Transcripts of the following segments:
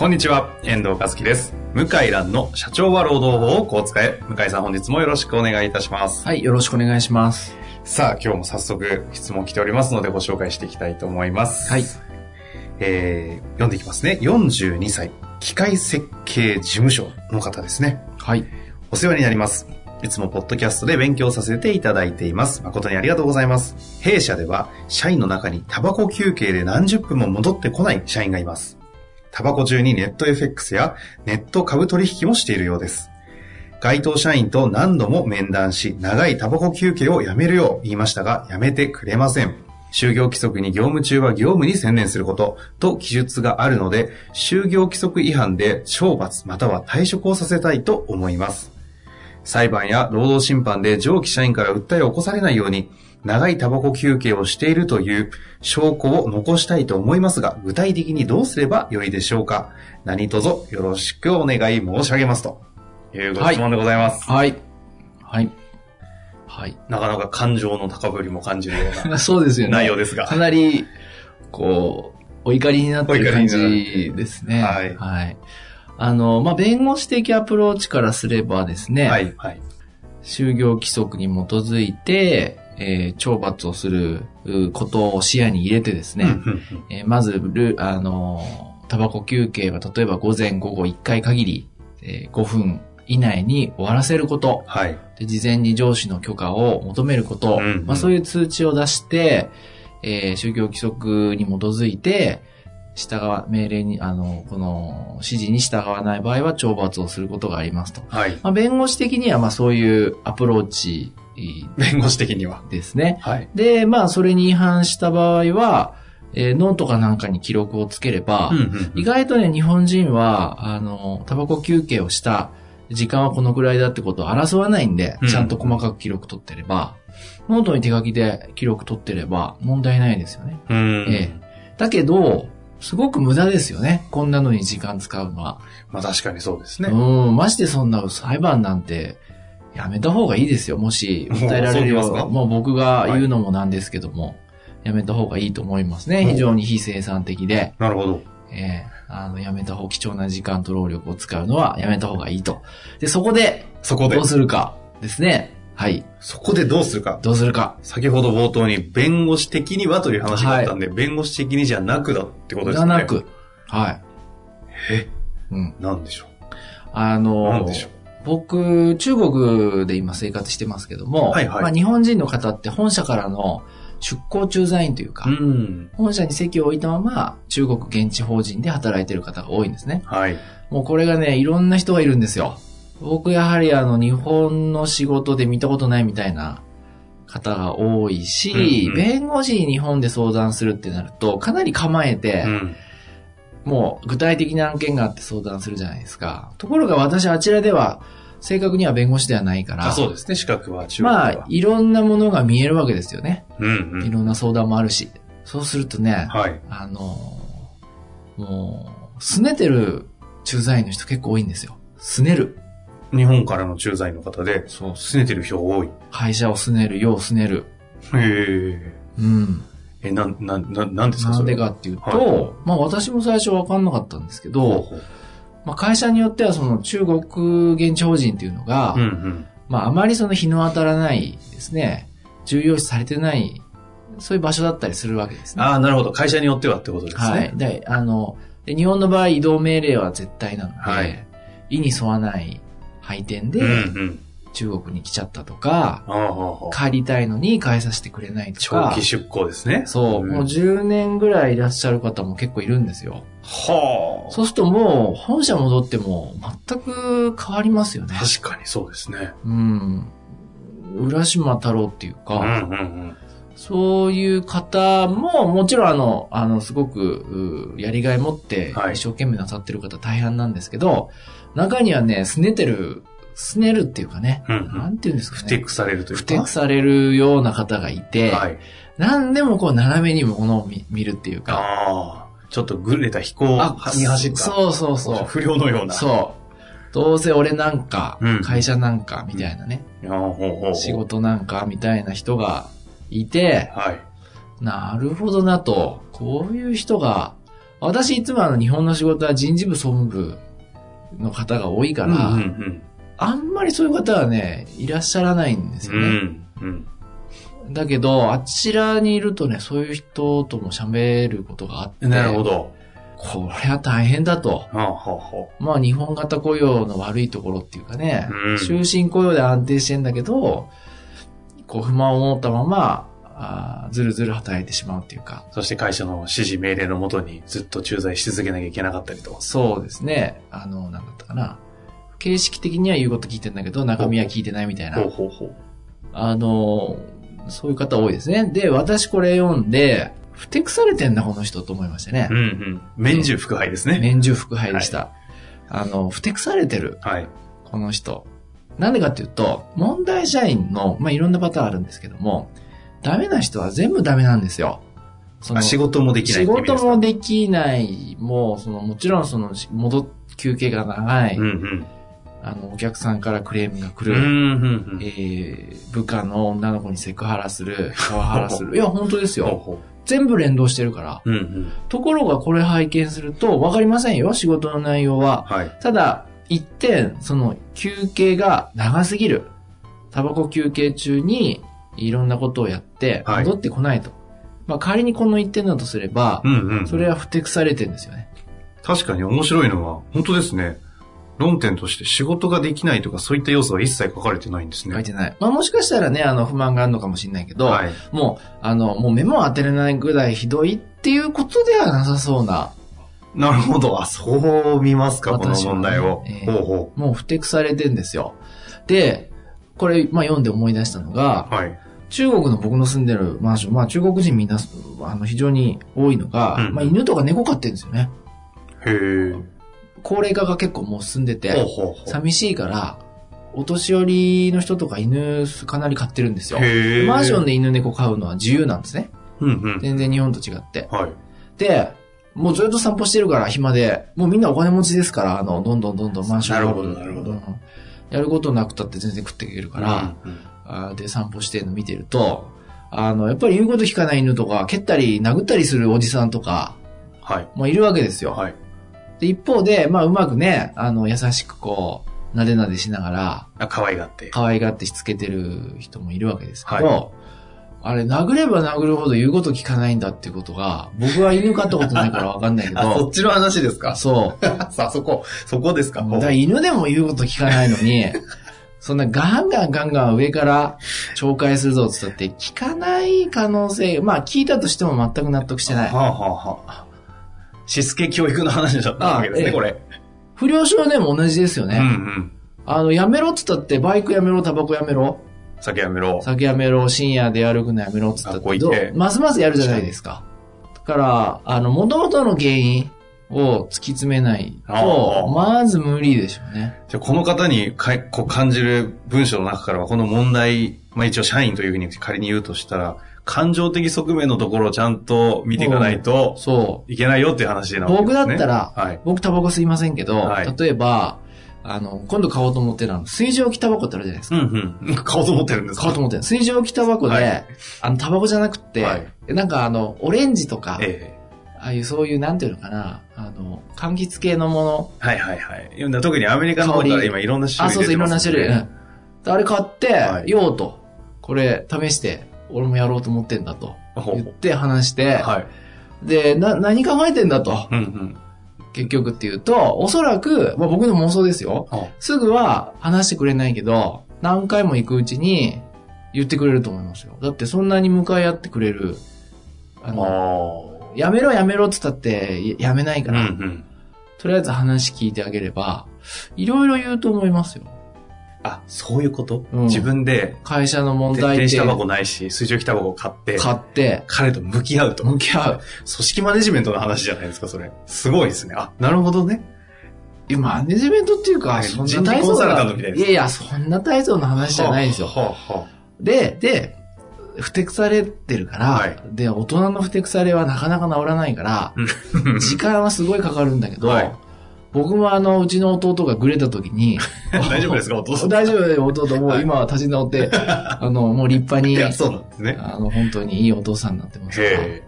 こんにちは、遠藤和樹です。向井蘭の社長は労働法をこう使え。向井さん本日もよろしくお願いいたします。はい、よろしくお願いします。さあ、今日も早速質問来ておりますのでご紹介していきたいと思います。はい。えー、読んでいきますね。42歳、機械設計事務所の方ですね。はい。お世話になります。いつもポッドキャストで勉強させていただいています。誠にありがとうございます。弊社では、社員の中にタバコ休憩で何十分も戻ってこない社員がいます。タバコ中にネット FX やネット株取引もしているようです。該当社員と何度も面談し、長いタバコ休憩をやめるよう言いましたが、やめてくれません。就業規則に業務中は業務に専念することと記述があるので、就業規則違反で懲罰または退職をさせたいと思います。裁判や労働審判で上記社員から訴えを起こされないように、長いタバコ休憩をしているという証拠を残したいと思いますが、具体的にどうすればよいでしょうか？何卒よろしくお願い申し上げますと。いうご質問でございます。はい。はい。はい。なかなか感情の高ぶりも感じるような そうですよね。内容ですが。かなり、こう、お怒りになってる感じですね。はいはい。あの、まあ、弁護士的アプローチからすればですね、はい、はい。就業規則に基づいて、えー懲罰をするうことを視野に入れてですね、えーまずル、あの、タバコ休憩は例えば午前午後1回限り、えー5分以内に終わらせること、はい。で事前に上司の許可を求めること、うんうんまあ、そういう通知を出して、えー就業規則に基づいて、従わ、命令に、あの、この指示に従わない場合は懲罰をすることがありますと。はい。まあ、弁護士的には、まあ、そういうアプローチ弁護士的には。ですね。はい。で、まあ、それに違反した場合は、えーノートかなんかに記録をつければ、うんうん意外とね、日本人は、あの、タバコ休憩をした時間はこのくらいだってことを争わないんで、うんちゃんと細かく記録取ってれば、ノートに手書きで記録取ってれば問題ないですよね。うん。ええだけど、すごく無駄ですよね。こんなのに時間使うのは。まあ確かにそうですね。うん、ましてそんな裁判なんて、やめた方がいいですよ。もし、訴えられるよもうそうもう僕が言うのもなんですけども、やめた方がいいと思いますね。うん非常に非生産的で。なるほど。ええあの、やめた方、貴重な時間と労力を使うのはやめた方がいいと。で、そこで、そこでどう、するかですね。はい。そこでどうするか。どうするか。先ほど冒頭に弁護士的にはという話があったんで、弁護士的にじゃなくだってことですね。じゃなく、はい。え、うん。なんでしょあう。なんのでしょう？僕、中国で今生活してますけども、はいはいまあ、日本人の方って本社からの出向駐在員というか、うん。本社に席を置いたまま中国現地法人で働いてる方が多いんですね。はい。もうこれがね、いろんな人がいるんですよ。僕やはりあの日本の仕事で見たことないみたいな方が多いし、うんうん弁護士に日本で相談するってなると、かなり構えて、うん。もう具体的な案件があって相談するじゃないですか。ところが私あちらでは、正確には弁護士ではないから、あ、そうですね。資格は中国。まあ、いろんなものが見えるわけですよね。うんうん。いろんな相談もあるし。そうするとね、はい。あのーもう、拗ねてる駐在員の人結構多いんですよ。拗ねる。日本からの駐在員の方で、そう。拗ねてる人多い。会社を拗ねる、世を拗ねる。へえ。うん。え、なん、なん、なんなんですかなんでそれはかっていうと、はいまあ私も最初わかんなかったんですけど、まあ会社によってはその中国現地法人っていうのが、うんうん。まああまりその日の当たらないですね、重要視されてない、そういう場所だったりするわけですね。ああ、なるほど。会社によってはってことですね。はい。で、あの、で日本の場合移動命令は絶対なので、はい意に沿わない配点でうんうん。中国に来ちゃったとか、帰りたいのに帰させてくれないと長か期、出向ですね。そう、んもう10年ぐらいいらっしゃる方も結構いるんですよ。はあ。そうするともう本社戻っても全く変わりますよね。確かにそうですね。うん。浦島太郎っていうか、うんうんうん。そういう方も、もちろんあの、あの、すごく、うやりがい持ってはい一生懸命なさってる方大半なんですけど、中にはね、拗ねてる、拗ねるっていうかね、うんうんなんていうんですかね。ふてくされるというか。ふてくされるような方がいて、はい。何でもこう斜めにものを見見るっていうか。ちょっとぐれた飛行に走った。そうそうそう。不良のような。そう。どうせ俺なんか、うん会社なんか、みたいなね、うほうほう仕。事なんか、みたいな人がいて、はい。なるほどなと、こういう人が、私いつもあの日本の仕事は人事部総務部の方が多いから、うんうんあんまりそういう方はね、いらっしゃらないんですうん。よね。うん。うん。だけど、あちらにいるとね、そういう人とも喋ることがあって、なるほど。これは大変だと。はあ、はあ、はまあ日本型雇用の悪いところっていうかね、うん終身雇用で安定してんだけど、こう不満を持ったまま、あーずるずる働いてしまうっていうか、あ。そして会社の指示命令のもとにずっと駐在し続けなきゃいけなかったりと。そうですね、あの、なんだったかな。形式的には言うこと聞いてんだけど、中身は聞いてないみたいなほう。ほうほう。あの、そういう方多いですね。で、私これ読んで、ふてくされてんだこの人と思いましてねうん。うん。免中腹配ですね。年中腹配でした。あの、ふてくされてる。はい。この人。なんでかっていうと、問題社員の、まあ、いろんなパターンあるんですけども、ダメな人は全部ダメなんですよ。そあ仕事もできない仕事もできない、もう、その、もちろんその、戻っ、休憩が長い、うんうん。あの、お客さんからクレームが来うんる。えー、部下の女の子にセクハラする、パワハラする。いや、本当ですよ。全部連動してるから。う。うんうん。ところがこれ拝見すると、わかりませんよ、仕事の内容は。はい。ただ、一点、その休憩が長すぎる。タバコ休憩中にいろんなことをやってはい戻ってこないと。まあ仮にこの一点だとすればう、んうん。それは不適されてるんですよね。確かに面白いのは、本当ですね。論点として仕事ができないとかそういった要素は一切書かれてないんですね。書いてない。まあもしかしたらね、あの不満があるのかもしれないけど、はい。もう、あの、もう目も当てれないぐらいひどいっていうことではなさそうな、なるほど。あ、そう見ますか、この問題を。ええほうほもう不適されてんですよ。で、これ、まあ読んで思い出したのが、う。はい。中国の僕の住んでるマンション、まあ中国人みんな、あの、非常に多いのが、うんまあ犬とか猫飼ってるんですよね。へえ。高齢化が結構もう進んでて。寂しいから、お年寄りの人とか犬かなり飼ってるんですよ。マンションで犬猫飼うのは自由なんですね。うんうん。全然日本と違って。はい。で、もうずっと散歩してるから暇で、もうみんなお金持ちですから、あの、どんどんどんどんマンションなるほどなるほどうんやることなくたって全然食っていけるから、うんうんあーで散歩してるの見てると、あの、やっぱり言うこと聞かない犬とか、蹴ったり殴ったりするおじさんとか、はい。もいるわけですよ。はい。で、一方で、まあ、うまくね、あの、優しくこう、なでなでしながら、あ、可愛がって。可愛がってしつけてる人もいるわけですけど、はあれ、殴れば殴るほど言うこと聞かないんだってことが、僕は犬飼ったことないからわかんないけ あ、そどっ、ちの話ですか？そう。さあ、そこ、そこですか？だから犬でも言うこと聞かないのに、そんなガンガンガンガン上から紹介するぞって言ったって聞かない可能性、まあ聞いたとしても全く納得してない。はあはあはあ。しつけ教育の話だったわけですね、あええこれ。不良少年も同じですよね。うんうん。あの、やめろって言ったって、バイクやめろ、タバコやめろ、酒やめろ。酒やめろ、深夜で歩くのやめろって言ったってますますやるじゃないですか。だから、あの、元々の原因を突き詰めないあと、あまず無理でしょうね。じゃあこの方にかいこう感じる文章の中からは、この問題、まあ一応社員というふうに仮に言うとしたら、感情的側面のところをちゃんと見ていかないとそいけないよっていう話なですね。僕だったらはい。う。僕タバコ吸いませんけど、はい例えば、あの、今度買おうと思ってるあの、水蒸気タバコってあるじゃないですか。うんうん。買おうと思ってるんですか？買おうと思ってる。水蒸気タバコで、はいあの、タバコじゃなくて、はいなんかあの、オレンジとか、ええ。ああいうそういう、なんていうのかな、あの、柑橘系のもの、はいはいはい。特にアメリカの方から今いろんな種あ、類そうそう、いろんな種類。うんあれ買って、はい用と、これ試して、俺もやろうと思ってんだと言って話して、はい。で、な、何考えてんだと、うんうん。結局っていうと、おそらく、まあ僕の妄想ですよ。あすぐは話してくれないけど、何回も行くうちに言ってくれると思いますよ。だってそんなに向かい合ってくれる、あの、あやめろやめろって言ったってややめないかー。うんら、うん。とりあえず話聞いてあげれば、いろいろ言うと思いますよ。あ、そういうこと、うん自分で、会社の問題点電子タバコないし、水蒸気タバコを買って、買って、彼と向き合うと。向き合う。組織マネジメントの話じゃないですか、それ。すごいですね。あ、なるほどね。えマネジメントっていうか、はいそん人な大層な、みたいやいや、そんな大層な話じゃないですよ。はあはで、で、ふてくされてるから、はいで、大人のふてくされはなかなか治らないから、あ時間はすごいかかるんだけど、はい僕もあの、うちの弟がグレた時に、大丈夫ですか、お父さん。大丈夫だよ、弟。もう今は立ち直って、あの、もう立派に、そうなんですね。あの、本当にいいお父さんになってますから、へ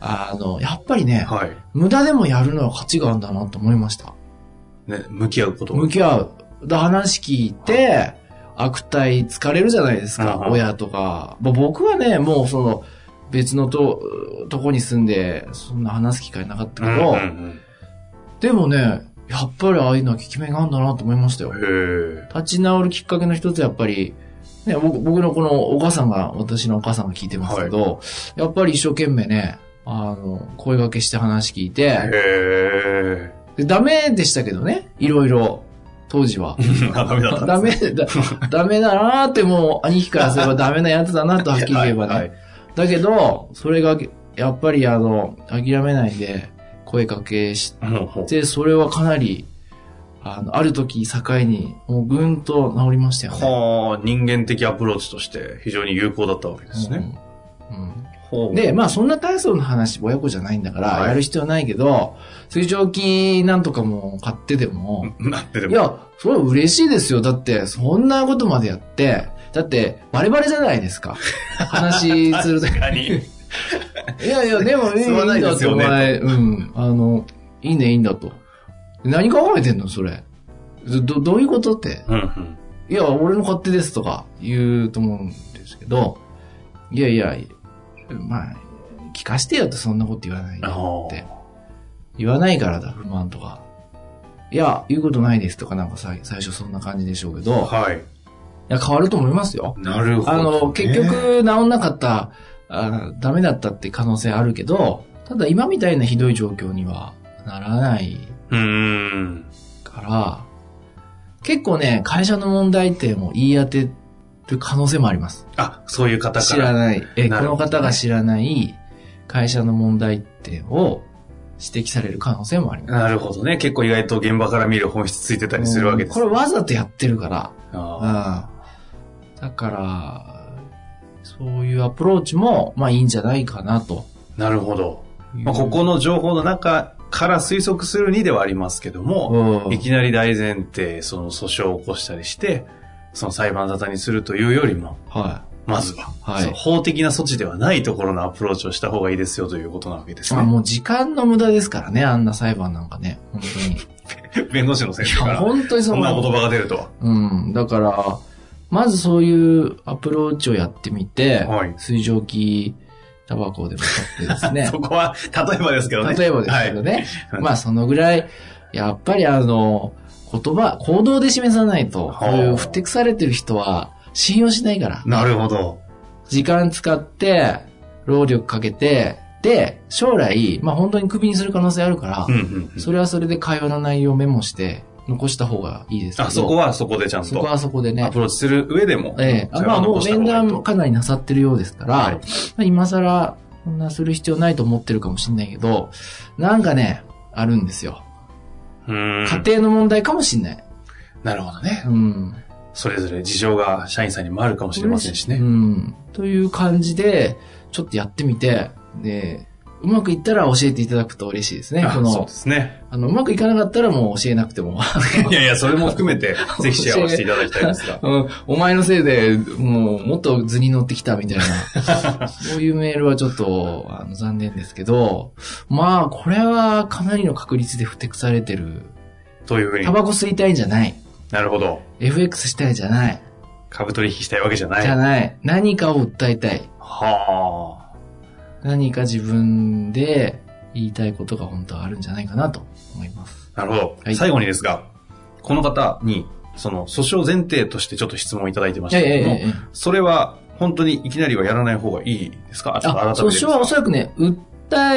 あの、やっぱりねえ。、はい。無駄でもやるのは価値があるんだなと思いました。ね、向き合うこと向き合う。で話聞いて、悪態疲れるじゃないですか、うんうん親とか。僕はね、もうその、別のと、とこに住んで、そんな話す機会なかったけど、うんうんでもね、やっぱりああいうのは効き目があるんだなと思いましたよ。立ち直るきっかけの一つやっぱり、ね、僕僕のこのお母さんが、私のお母さんが聞いてますけど、やっぱり一生懸命ね、あの、声掛けして話聞いえ。て、へでダメでしたけどね、いろいろ、当時は。ダメだったダメ、だ ダメだなーってもう、兄貴からすればダメなやつだなとはっきり言えばね。はいはいだけど、それが、やっぱりあの、諦めないで、声かけして、それはかなり、あの、ある時境に、もうぐんと治りましたよね。はあ、人間的アプローチとして非常に有効だったわけですね。うんほうで、まあそんな体操の話、親子じゃないんだから、はいやる必要ないけど、水蒸気なんとかも買ってでも、でも。いや、それは嬉しいですよ。だって、そんなことまでやって、だって、バレバレじゃないですか。話すると。確かに。いやいや、でも、いい吸わないんだと、ですよねお前、うん、あの、いいね、いいんだと。何考えてんの、それ。ど、どういうことって？うんうん。いや、俺の勝手ですとか言うと思うんですけど、いやいや、まあ、聞かしてよってそんなこと言わないでって。言わないからだ、不満とか。いや、言うことないですとかなんかさ最初そんな感じでしょうけど、いはい。や、変わると思いますよ。なるほど、あの、結、局、治んなかった、あダメだったって可能性あるけど、ただ今みたいなひどい状況にはならない。から、結構ね、会社の問題点を言い当てる可能性もあります。あ、そういう方知からら。ない。え、この方が知らない会社の問題点を指摘される可能性もあります。なるほどね。結構意外と現場から見る本質ついてたりするわけです。これわざとやってるから。あうん。だから、そういうアプローチも、まあいいんじゃないかなとーなるほど。まあ、ここの情報の中から推測するにではありますけども、うんいきなり大前提、その訴訟を起こしたりして、その裁判沙汰にするというよりも、はまずは、はい法的な措置ではないところのアプローチをした方がいいですよということなわけですい。まあね。もう時間の無駄ですからね、あんな裁判なんかね。本当に。弁護士の先生から、本当にそんな言葉が出るとは。うん。だから、まずそういうアプローチをやってみて、はい水蒸気タバコでも買ってですね そ。こは、例えばですけどね。例えばですけどね。まあそのぐらい、やっぱりあの、言葉、行動で示さないと、はあこういうふてくされてる人は信用しないから。なるほど。時間使って、労力かけて、で、将来、まあ本当にクビにする可能性あるからうん、うんうんそれはそれで会話の内容をメモして、残した方がいいですけど。あ、そこはそこでちゃんそことはそこでねア。プローチする上でも。ええあまあもう面談かなりなさってるようですから、はいまあ今更、そんなする必要ないと思ってるかもしれないけど、なんかね、あるんですよ。うーん。家庭の問題かもしれない。なるほどねう。ん。それぞれ事情が社員さんにもあるかもしれませんしね。うん。という感じで、ちょっとやってみて、で、うまくいったら教えていただくと嬉しいですね。そうで、すね。あの、うまくいかなかったらもう教えなくても。いやいや、それも含めて、ぜひシェアをしていただきたいんですが。うん、お前のせいで、もう、もっと図に乗ってきたみたいな、そういうメールはちょっと、あの、残念ですけど、まあ、これはかなりの確率で不適されてる。というふうにタ。バコ吸いたいんじゃない。なるほど。FX したいんじゃない。株取引したいわけじゃない。じゃない。何かを訴えたい。はあ。何か自分で言いたいことが本当はあるんじゃないかなと思います。なるほど。はい最後にですが、この方に、その、訴訟前提としてちょっと質問をいただいてましたけども、えええそれは、本当にいきなりはやらない方がいいですか？あ、訴訟はおそらくね、訴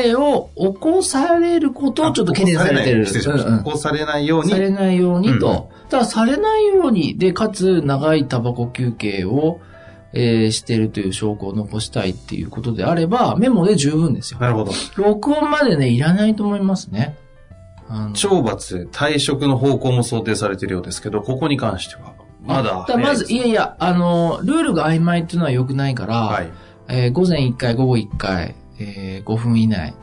えを起こされることをちょっと懸念されてる。起こされないように。されないようにと。うんうんただ、されないように、で、かつ、長いタバコ休憩を、えーしてるという証拠を残したいっていうことであれば、メモで十分ですよ。なるほど。録音までね、いらないと思いますね。懲罰、退職の方向も想定されているようですけど、ここに関しては、まだまず、い早やいや、あの、ルールが曖昧っていうのは良くないから、はい。えー午前1回、午後1回、えー5分以内。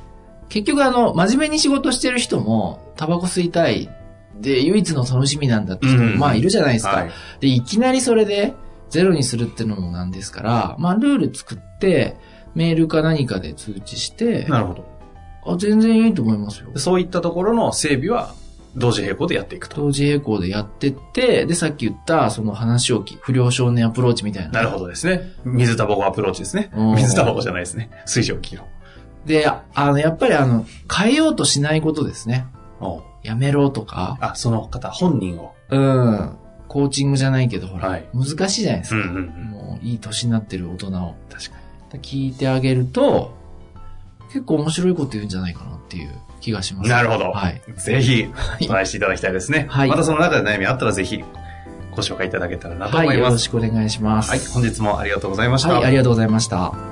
結局あの、真面目に仕事してる人も、タバコ吸いたい。で、唯一の楽しみなんだって人も、うんまあいるじゃないですか。はい。で、いきなりそれで、ゼロにするってのもなんですから、まあルール作って、メールか何かで通知して、なるほど。あ全然いいと思いますよ。そういったところの整備は、同時並行でやっていくと。同時並行でやってって、で、さっき言った、その話をき、不良少年アプローチみたいな。なるほどですね。水タバコアプローチですねうん。水タバコじゃないですね。水蒸気の。で、あの、やっぱりあの、変えようとしないことですね。やめろとか、あ、その方本人を。うん。コーチングじゃないけど、ほら、はい難しいじゃないですか。うんうんうん。もう、いい年になってる大人を確か聞いてあげると、結構面白いこと言うんじゃないかなっていう気がします。に。なるほど。はい。ぜひ、いお話していただきたいですね。はいまたその中で悩みあったらぜひ、ご紹介いただけたらなとはい、よ思います。ろしくお願いします。はい、本日もありがとうございました。はい、ありがとうございました。